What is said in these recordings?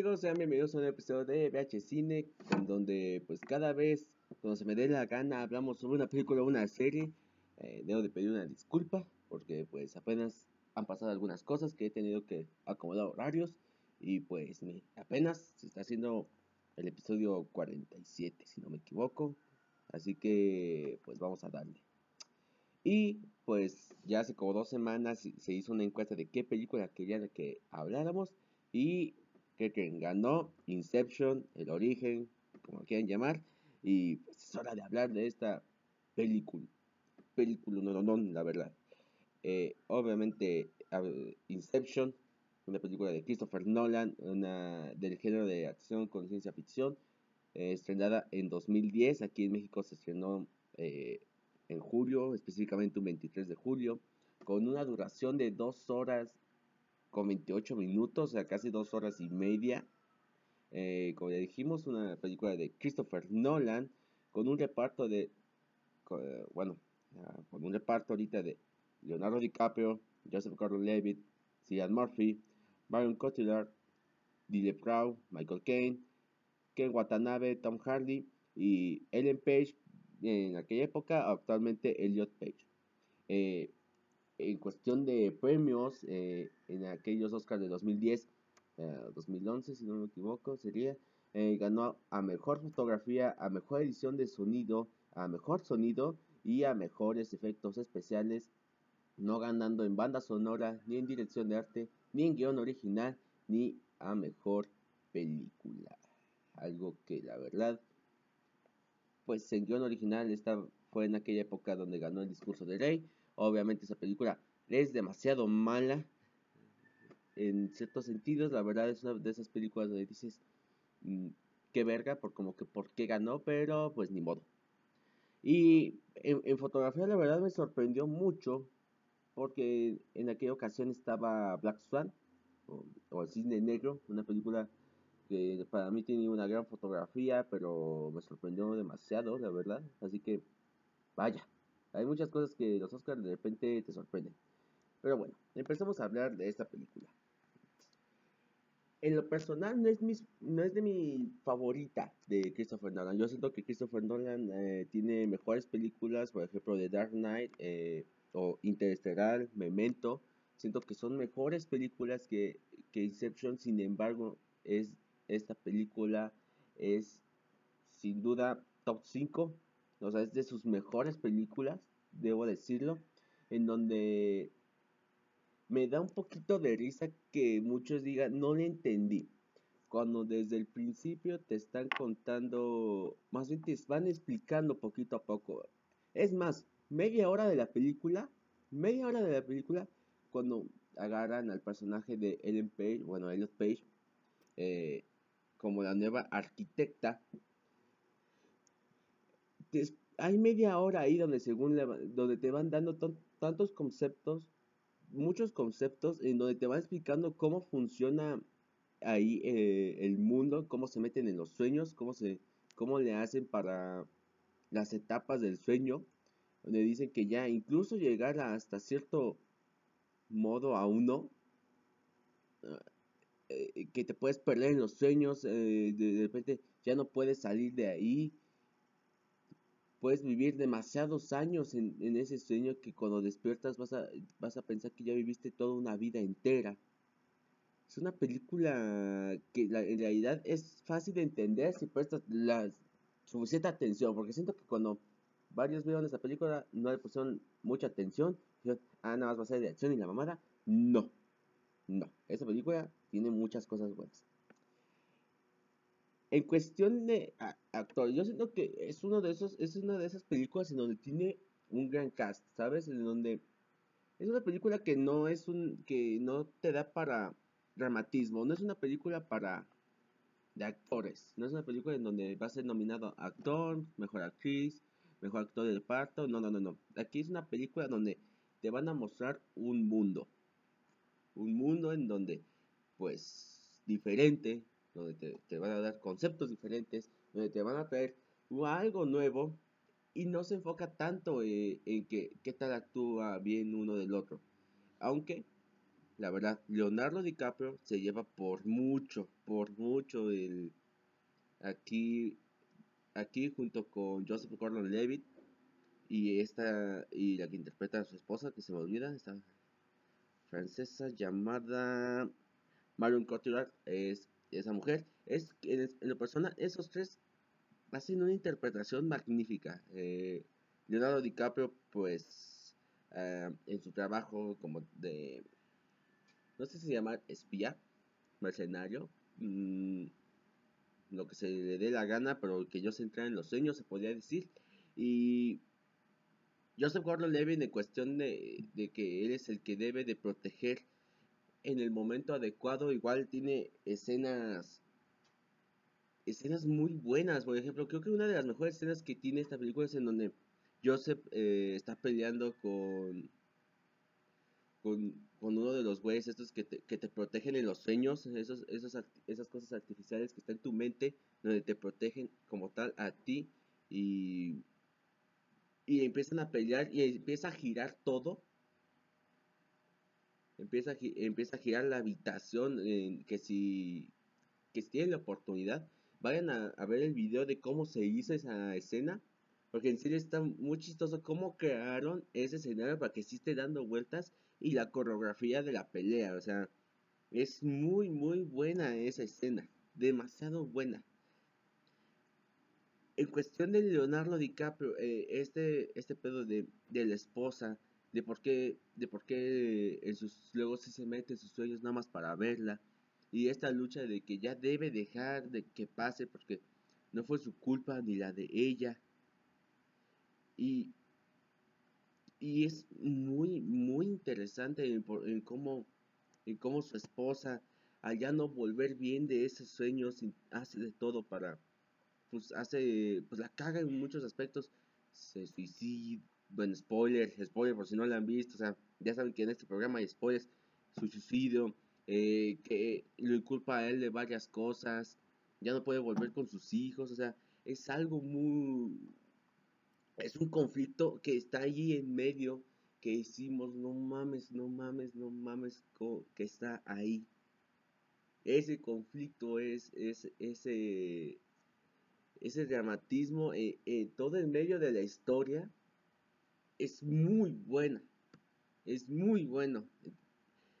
amigos? Sean bienvenidos a un episodio de VH Cine, en donde pues cada vez, cuando se me dé la gana, hablamos sobre una película o una serie. Eh, debo de pedir una disculpa, porque pues apenas han pasado algunas cosas que he tenido que acomodar horarios. Y pues apenas se está haciendo el episodio 47, si no me equivoco. Así que pues vamos a darle. Y pues ya hace como dos semanas se hizo una encuesta de qué película querían que habláramos. Y que ganó Inception, El Origen, como quieran llamar. Y pues es hora de hablar de esta película. Película, no, no, no, la verdad. Eh, obviamente, Inception, una película de Christopher Nolan, una del género de acción con ciencia ficción, eh, estrenada en 2010. Aquí en México se estrenó eh, en julio, específicamente un 23 de julio, con una duración de 2 horas con 28 minutos, o sea, casi dos horas y media. Eh, como dijimos, una película de Christopher Nolan con un reparto de, bueno, con un reparto ahorita de Leonardo DiCaprio, Joseph Gordon-Levitt, Cillian Murphy, Byron Cotillard, Dile Michael Caine, Ken Watanabe, Tom Hardy y Ellen Page en aquella época, actualmente Elliot Page. Eh, en cuestión de premios, eh, en aquellos Oscars de 2010, 2011, eh, si no me equivoco, sería, eh, ganó a mejor fotografía, a mejor edición de sonido, a mejor sonido y a mejores efectos especiales, no ganando en banda sonora, ni en dirección de arte, ni en guion original, ni a mejor película. Algo que la verdad, pues en guion original esta fue en aquella época donde ganó el discurso de rey Obviamente esa película es demasiado mala. En ciertos sentidos, la verdad es una de esas películas donde dices, mm, qué verga, por como que por qué ganó, pero pues ni modo. Y en, fotografía la verdad me sorprendió mucho porque en aquella ocasión estaba Black Swan o, El Cisne Negro, una película que para mí tiene una gran fotografía, pero me sorprendió demasiado, la verdad. Así que, vaya, hay muchas cosas que los Oscars de repente te sorprenden. Pero bueno, empezamos a hablar de esta película. En lo personal no es, no es de mi favorita de Christopher Nolan. Yo siento que Christopher Nolan eh, tiene mejores películas, por ejemplo, The Dark Knight eh, o Interestelar, Memento. Siento que son mejores películas que, que Inception. Sin embargo, es, esta película es sin duda top 5 o sea, es de sus mejores películas, debo decirlo, en donde me da un poquito de risa que muchos digan, no le entendí. Cuando desde el principio te están contando, más bien te van explicando poquito a poco. Es más, media hora de la película, media hora de la película, cuando agarran al personaje de Ellen Page, bueno, Elliot Page, eh, como la nueva arquitecta hay media hora ahí donde según donde te van dando tantos conceptos, muchos conceptos en donde te van explicando cómo funciona ahí eh, el mundo, cómo se meten en los sueños, cómo se cómo le hacen para las etapas del sueño, donde dicen que ya incluso llegar hasta cierto modo a uno eh, que te puedes perder en los sueños, eh, de repente ya no puedes salir de ahí, puedes vivir demasiados años en, ese sueño que cuando despiertas vas a, vas a pensar que ya viviste toda una vida entera. Es una película que en realidad es fácil de entender si prestas la suficiente atención, porque siento que cuando varios vieron esta película no le pusieron mucha atención, dijeron, ah, nada más va a ser de acción y la mamada. No, no, esta película tiene muchas cosas buenas. En cuestión de actor, yo siento que es uno de esos, es una de esas películas en donde tiene un gran cast, ¿sabes? En donde es una película que no es un, que no te da para dramatismo, no es una película para de actores, no es una película en donde va a ser nominado actor, mejor actriz, mejor actor de parto, no, no, no, no. Aquí es una película donde te van a mostrar un mundo, un mundo en donde, pues, diferente, donde te, van a dar conceptos diferentes, donde te van a traer algo nuevo y no se enfoca tanto eh, en que qué tal actúa bien uno del otro. Aunque la verdad, Leonardo DiCaprio se lleva por mucho, por mucho el aquí aquí junto con Joseph Gordon-Levitt y esta y la que interpreta a su esposa que se me olvida esta francesa llamada Marion Cotillard es esa mujer es en, en la persona esos tres hacen una interpretación magnífica eh, Leonardo DiCaprio pues eh, en su trabajo como de no sé si se llama espía mercenario mmm, lo que se le dé la gana, pero que yo se entra en los sueños, se podría decir. Y Joseph Gordon-Levitt en cuestión de, que él es el que debe de proteger en el momento adecuado, igual tiene escenas escenas muy buenas, por ejemplo, creo que una de las mejores escenas que tiene esta película es en donde Joseph eh, está peleando con con, uno de los güeyes estos que te, que te protegen en los sueños, esos, esos, esas cosas artificiales que están en tu mente, donde te protegen como tal a ti y, y empiezan a pelear y empieza a girar todo. Empieza a, empieza a girar la habitación, que si que si tienen la oportunidad, vayan a, a ver el video de cómo se hizo esa escena porque en serio está muy chistoso cómo crearon ese escenario para que sí esté dando vueltas y la coreografía de la pelea. O sea, es muy, muy buena esa escena. Demasiado buena. En cuestión de Leonardo DiCaprio, eh, este, este pedo de, de, la esposa, de por qué, de por qué en sus, luego se mete en sus sueños nada más para verla. Y esta lucha de que ya debe dejar de que pase porque no fue su culpa ni la de ella. Y, y es muy, muy interesante en, cómo, en cómo su esposa, al ya no volver bien de esos sueños, hace de todo para, pues hace, pues la caga en muchos aspectos, se suicida, bueno, spoiler, spoiler por si no la han visto, o sea, ya saben que en este programa hay spoilers, su suicidio, eh, que le culpa a él de varias cosas, ya no puede volver con sus hijos, o sea, es algo muy, es un conflicto que está allí en medio que hicimos, no mames, no mames, no mames, que está ahí. Ese conflicto es, es ese, ese dramatismo, eh, eh, todo en medio de la historia, es muy buena, es muy bueno.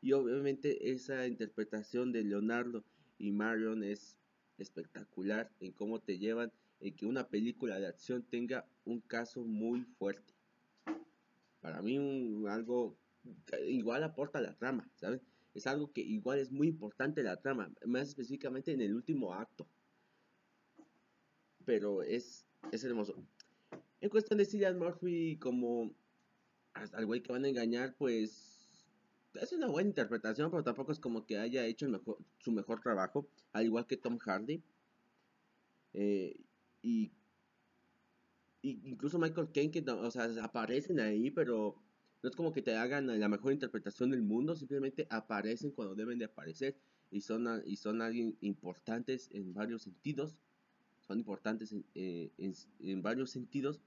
Y obviamente esa interpretación de Leonardo y Marion es espectacular en cómo te llevan en que una película de acción tenga un caso muy fuerte. Para mí algo igual aporta la trama, ¿sabes? Es algo que igual es muy importante la trama, más específicamente en el último acto. Pero es, es hermoso. En cuestión de Cillian Murphy como al güey que van a engañar, pues es una buena interpretación, pero tampoco es como que haya hecho su mejor trabajo, al igual que Tom Hardy. Eh, y, incluso Michael Caine, que o sea, aparecen ahí, pero no es como que te hagan la mejor interpretación del mundo, simplemente aparecen cuando deben de aparecer y son, y son alguien importantes en varios sentidos, son importantes en, eh, en, varios sentidos,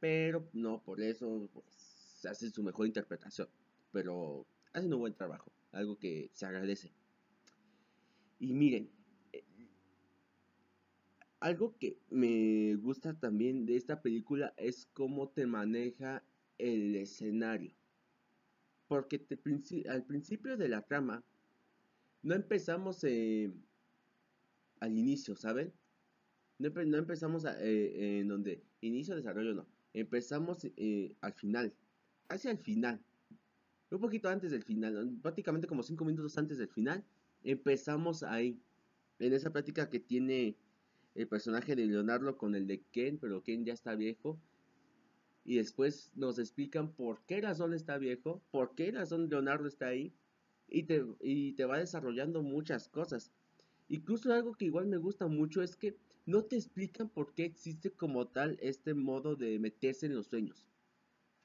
pero no por eso pues, hacen su mejor interpretación, pero hacen un buen trabajo, algo que se agradece. Y miren, algo que me gusta también de esta película es cómo te maneja el escenario. Porque al principio de la trama no empezamos eh, al inicio, ¿saben? No, empezamos eh, en donde inicio, desarrollo, no. Empezamos eh, al final, hacia el final. Un poquito antes del final, prácticamente como 5 minutos antes del final, empezamos ahí. En esa práctica que tiene el personaje de Leonardo con el de Ken, pero Ken ya está viejo. Y después nos explican por qué razón está viejo, por qué razón Leonardo está ahí. Y te, y te va desarrollando muchas cosas. Incluso algo que igual me gusta mucho es que no te explican por qué existe como tal este modo de meterse en los sueños.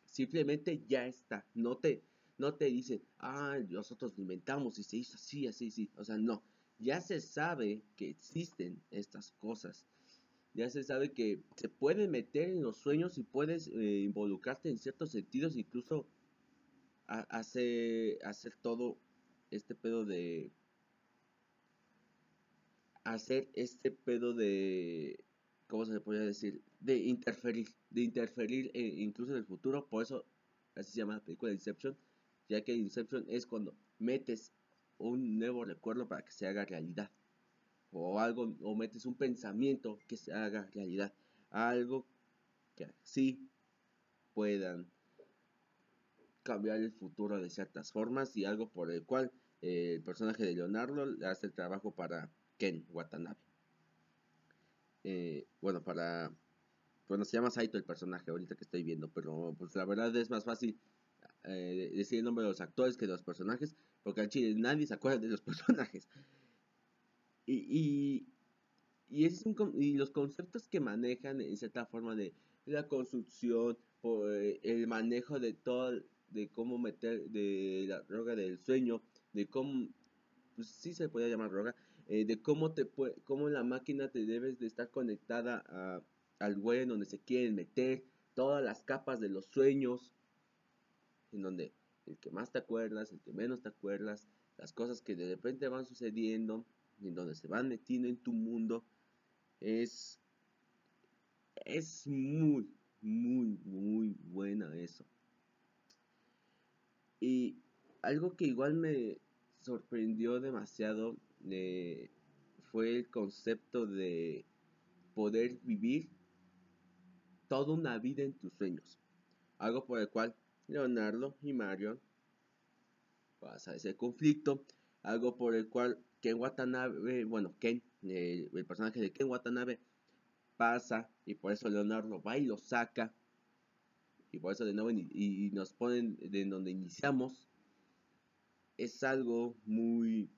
Simplemente ya está. No te, no te dicen, ah, nosotros lo inventamos y se hizo así, así, así. O sea, no ya se sabe que existen estas cosas. Ya se sabe que se puede meter en los sueños y puedes eh, involucrarte en ciertos sentidos, incluso hacer, hacer todo este pedo de hacer este pedo de ¿cómo se podría decir? de interferir, de interferir eh, incluso en el futuro, por eso así se llama la película Inception, ya que Inception es cuando metes un nuevo recuerdo para que se haga realidad o algo o metes un pensamiento que se haga realidad, algo que sí puedan cambiar el futuro de ciertas formas y algo por el cual eh, el personaje de Leonardo hace el trabajo para Ken Watanabe. Eh, bueno, para... Bueno, se llama Saito el personaje ahorita que estoy viendo, pero pues la verdad es más fácil eh, decir el nombre de los actores que de los personajes, porque al chile nadie se acuerda de los personajes. Y, y, es y los conceptos que manejan en cierta forma de la construcción, por el manejo de todo, de cómo meter, de la droga del sueño, de cómo, pues sí se puede llamar droga, eh, de cómo te cómo la máquina te debes de estar conectada a, al güey en donde se quieren meter, todas las capas de los sueños, en donde el que más te acuerdas, el que menos te acuerdas, las cosas que de repente van sucediendo, en donde se van metiendo en tu mundo, es, es muy, muy, muy buena eso. Y algo que igual me sorprendió demasiado eh, fue el concepto de poder vivir toda una vida en tus sueños. Algo por el cual Leonardo y Marion pasa ese conflicto. Algo por el cual Ken Watanabe, bueno, Ken, el personaje de Ken Watanabe pasa y por eso Leonardo va y lo saca y por eso de nuevo y, nos ponen de donde iniciamos, es algo muy,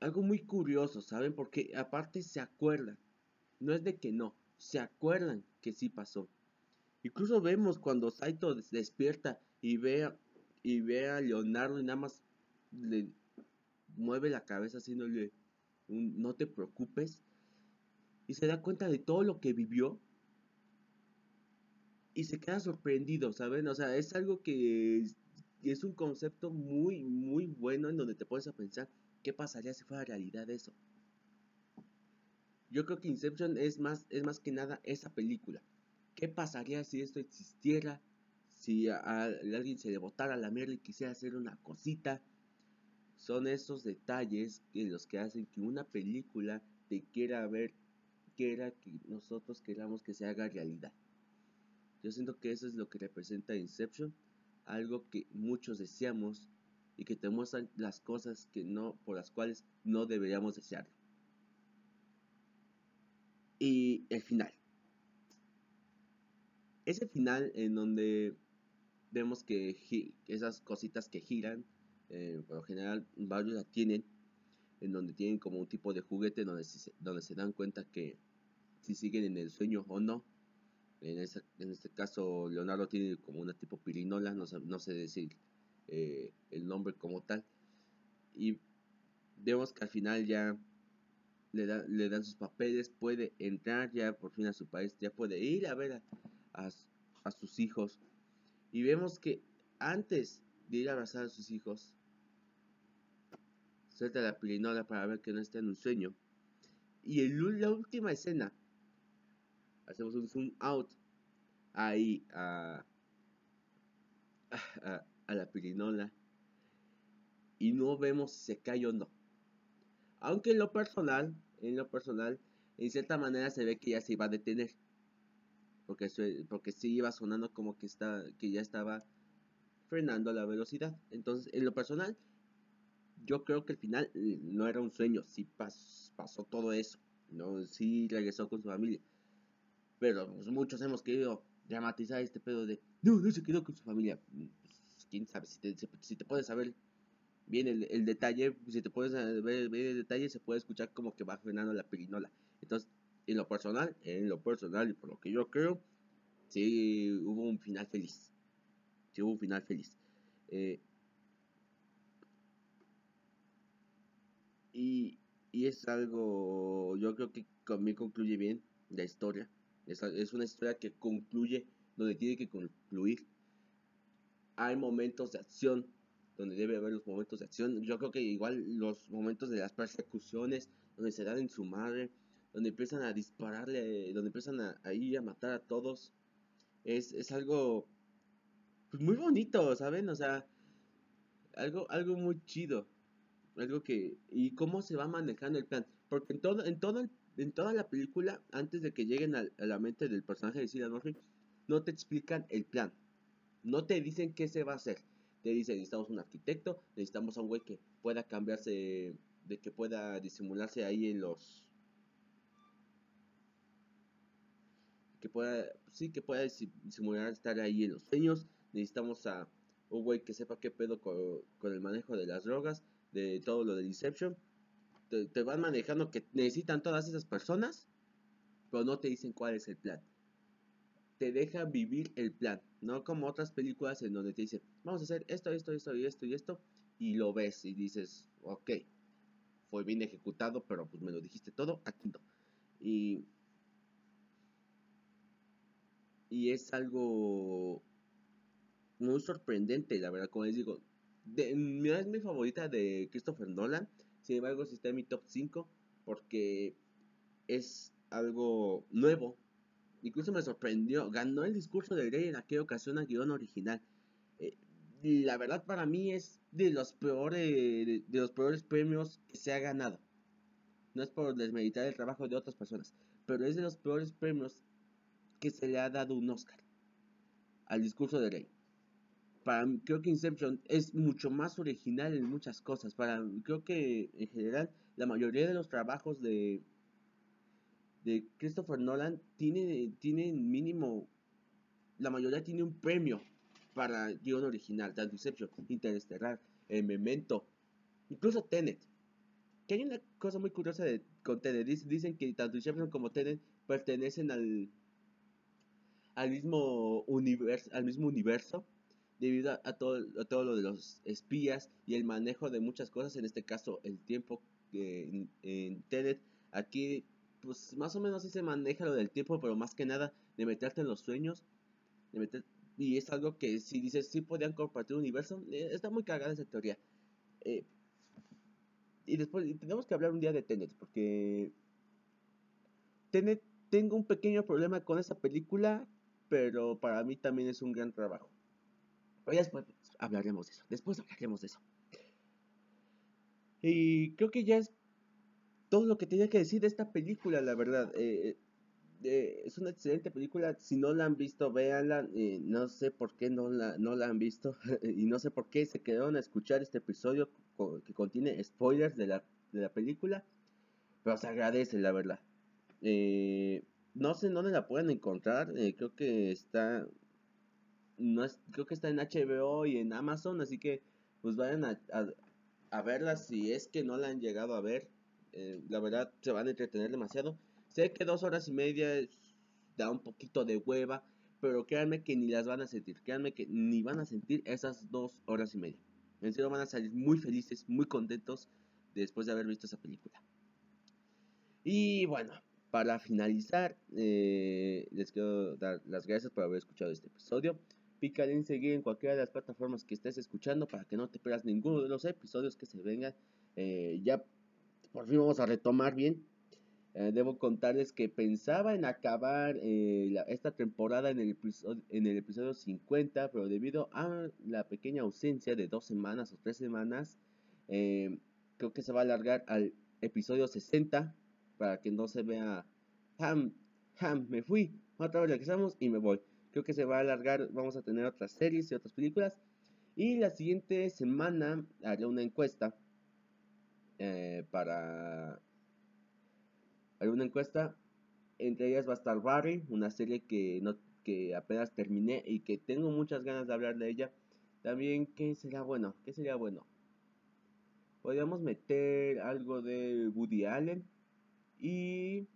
algo muy curioso, ¿saben? Porque aparte se acuerdan, no es de que no, se acuerdan que sí pasó. Incluso vemos cuando Saito despierta y ve, y ve a Leonardo y nada más le mueve la cabeza haciéndole un no te preocupes y se da cuenta de todo lo que vivió y se queda sorprendido, ¿saben? O sea, es algo que es, un concepto muy, muy bueno en donde te puedes a pensar qué pasaría si fuera realidad eso. Yo creo que Inception es más, es más que nada esa película. ¿Qué pasaría si esto existiera? Si a, alguien se le botara la mierda y quisiera hacer una cosita. Son esos detalles que los que hacen que una película te quiera ver, quiera que nosotros queramos que se haga realidad. Yo siento que eso es lo que representa Inception, algo que muchos deseamos y que te muestran las cosas que no, por las cuales no deberíamos desearlo. Y el final. Ese final en donde vemos que esas cositas que giran, eh, por lo general varios la tienen, en donde tienen como un tipo de juguete donde donde se dan cuenta que si siguen en el sueño o no. En, este caso, Leonardo tiene como una tipo pirinola, no, sé decir eh, el nombre como tal. Y vemos que al final ya le, dan sus papeles, puede entrar ya por fin a su país, ya puede ir a ver a, a, sus hijos. Y vemos que antes de ir a abrazar a sus hijos, suelta la pirinola para ver que no está en un sueño. Y en la última escena, hacemos un zoom out ahí a, a, la pirinola y no vemos si se cae o no. Aunque en lo personal, en lo personal, en cierta manera se ve que ya se iba a detener. Porque, porque sí iba sonando como que, está, que ya estaba frenando la velocidad. Entonces, en lo personal, yo creo que el final no era un sueño, sí pasó todo eso. ¿no? Sí regresó con su familia. Pero pues, muchos hemos querido dramatizar este pedo de no, no se quedó con su familia. Pues, quién sabe, si te, si te puedes saber bien el, detalle, si te puedes ver bien el detalle, se puede escuchar como que va frenando la pirinola. Entonces, en lo personal, en lo personal y por lo que yo creo, sí hubo un final feliz. Sí hubo un final feliz. Eh, y, y es algo, yo creo que me concluye bien la historia. Es, una historia que concluye donde tiene que concluir. Hay momentos de acción, donde debe haber los momentos de acción. Yo creo que igual los momentos de las persecuciones, donde se dan en su madre, donde empiezan a dispararle, donde empiezan a, a ir a matar a todos, es, es algo pues, muy bonito, ¿saben? O sea, algo, algo muy chido. Algo que. Y cómo se va manejando el plan. Porque en todo, en todo en toda la película, antes de que lleguen a, la mente del personaje de Cillian Murphy, no te explican el plan. No te dicen qué se va a hacer. Te dicen, necesitamos un arquitecto, necesitamos a un güey que pueda cambiarse, de que pueda disimularse ahí en los... Que pueda, sí, que pueda disimular estar ahí en los sueños. Necesitamos a un güey que sepa qué pedo con, el manejo de las drogas, de todo lo de Deception te, van manejando que necesitan todas esas personas, pero no te dicen cuál es el plan. Te dejan vivir el plan, no como otras películas en donde te dicen, vamos a hacer esto, esto, esto y esto y esto, y lo ves y dices, ok, fue bien ejecutado, pero pues me lo dijiste todo, aquí no. Y, y es algo muy sorprendente, la verdad, como les digo. Es mi favorita de Christopher Nolan. Sin embargo, si está en mi top 5 porque es algo nuevo. Incluso me sorprendió. Ganó el discurso de rey en aquella ocasión a guion original. Eh, la verdad para mí es de los peores de, los peores premios que se ha ganado. No es por desmeditar el trabajo de otras personas, pero es de los peores premios que se le ha dado un Oscar al discurso de rey para creo que Inception es mucho más original en muchas cosas. Para creo que en general la mayoría de los trabajos de de Christopher Nolan tiene tiene mínimo la mayoría tiene un premio para guion original, tanto Inception, Interestelar, el Memento, incluso Tenet. Que hay una cosa muy curiosa de, con Tenet. Dicen que tanto Inception como Tenet pertenecen al al mismo universo, al mismo universo debido a, todo, a todo lo de los espías y el manejo de muchas cosas, en este caso el tiempo en, en Tenet. Aquí, pues más o menos sí se maneja lo del tiempo, pero más que nada de meterte en los sueños. De meter, y es algo que si dices, sí podían compartir un universo, eh, está muy cagada esa teoría. Eh, y después tenemos que hablar un día de Tenet, porque Tenet tengo un pequeño problema con esa película, pero para mí también es un gran trabajo. Pero después hablaremos de eso. Después hablaremos de eso. Y creo que ya es todo lo que tenía que decir de esta película, la verdad. Eh, eh, es una excelente película. Si no la han visto, véanla. Eh, no sé por qué no la, no la han visto. y no sé por qué se quedaron a escuchar este episodio que contiene spoilers de la, de la película. Pero se agradece, la verdad. no sé dónde la pueden encontrar. creo que está no es, creo que está en HBO y en Amazon, así que pues vayan a, a, verla si es que no la han llegado a ver. Eh, la verdad se van a entretener demasiado. Sé que dos horas y media da un poquito de hueva, pero créanme que ni las van a sentir. Créanme que ni van a sentir esas dos horas y media. En serio van a salir muy felices, muy contentos después de haber visto esa película. Y bueno, para finalizar, eh, les quiero dar las gracias por haber escuchado este episodio. Pícale en seguir en cualquiera de las plataformas que estés escuchando para que no te pierdas ninguno de los episodios que se vengan. Eh, ya por fin vamos a retomar bien. Eh, debo contarles que pensaba en acabar eh, esta temporada en el, episodio, en el episodio 50, pero debido a la pequeña ausencia de dos semanas o tres semanas, creo que se va a alargar al episodio 60 para que no se vea, ham, ham, me fui, otra vez regresamos y me voy. Creo que se va a alargar, vamos a tener otras series y otras películas. Y la siguiente semana haré una encuesta eh, para... Haré una encuesta. Entre ellas va a estar Barry, una serie que, no, que apenas terminé y que tengo muchas ganas de hablar de ella. También, ¿qué sería bueno? ¿Qué sería bueno? Podríamos meter algo de Woody Allen y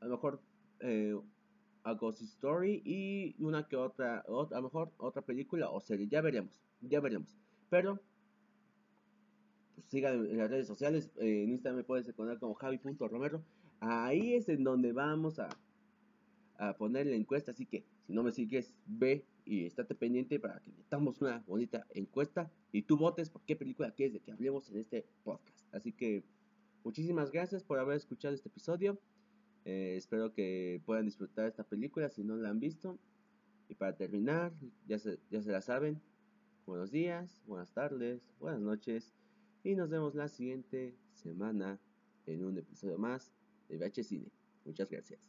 a lo mejor eh, Ghost Story y una que otra, a lo mejor otra película o serie. Ya veremos, ya veremos. Pero, pues sigan en las redes sociales. Eh, en Instagram me puedes encontrar como javi.romero. Ahí es en donde vamos a, a poner la encuesta. Así que, si no me sigues, ve y estate pendiente para que metamos una bonita encuesta y tú votes por qué película quieres de que hablemos en este podcast. Así que muchísimas gracias por haber escuchado este episodio. Eh, espero que puedan disfrutar esta película si no la han visto. Y para terminar, ya ya se la saben, buenos días, buenas tardes, buenas noches. Y nos vemos la siguiente semana en un episodio más de VH Cine. Muchas gracias.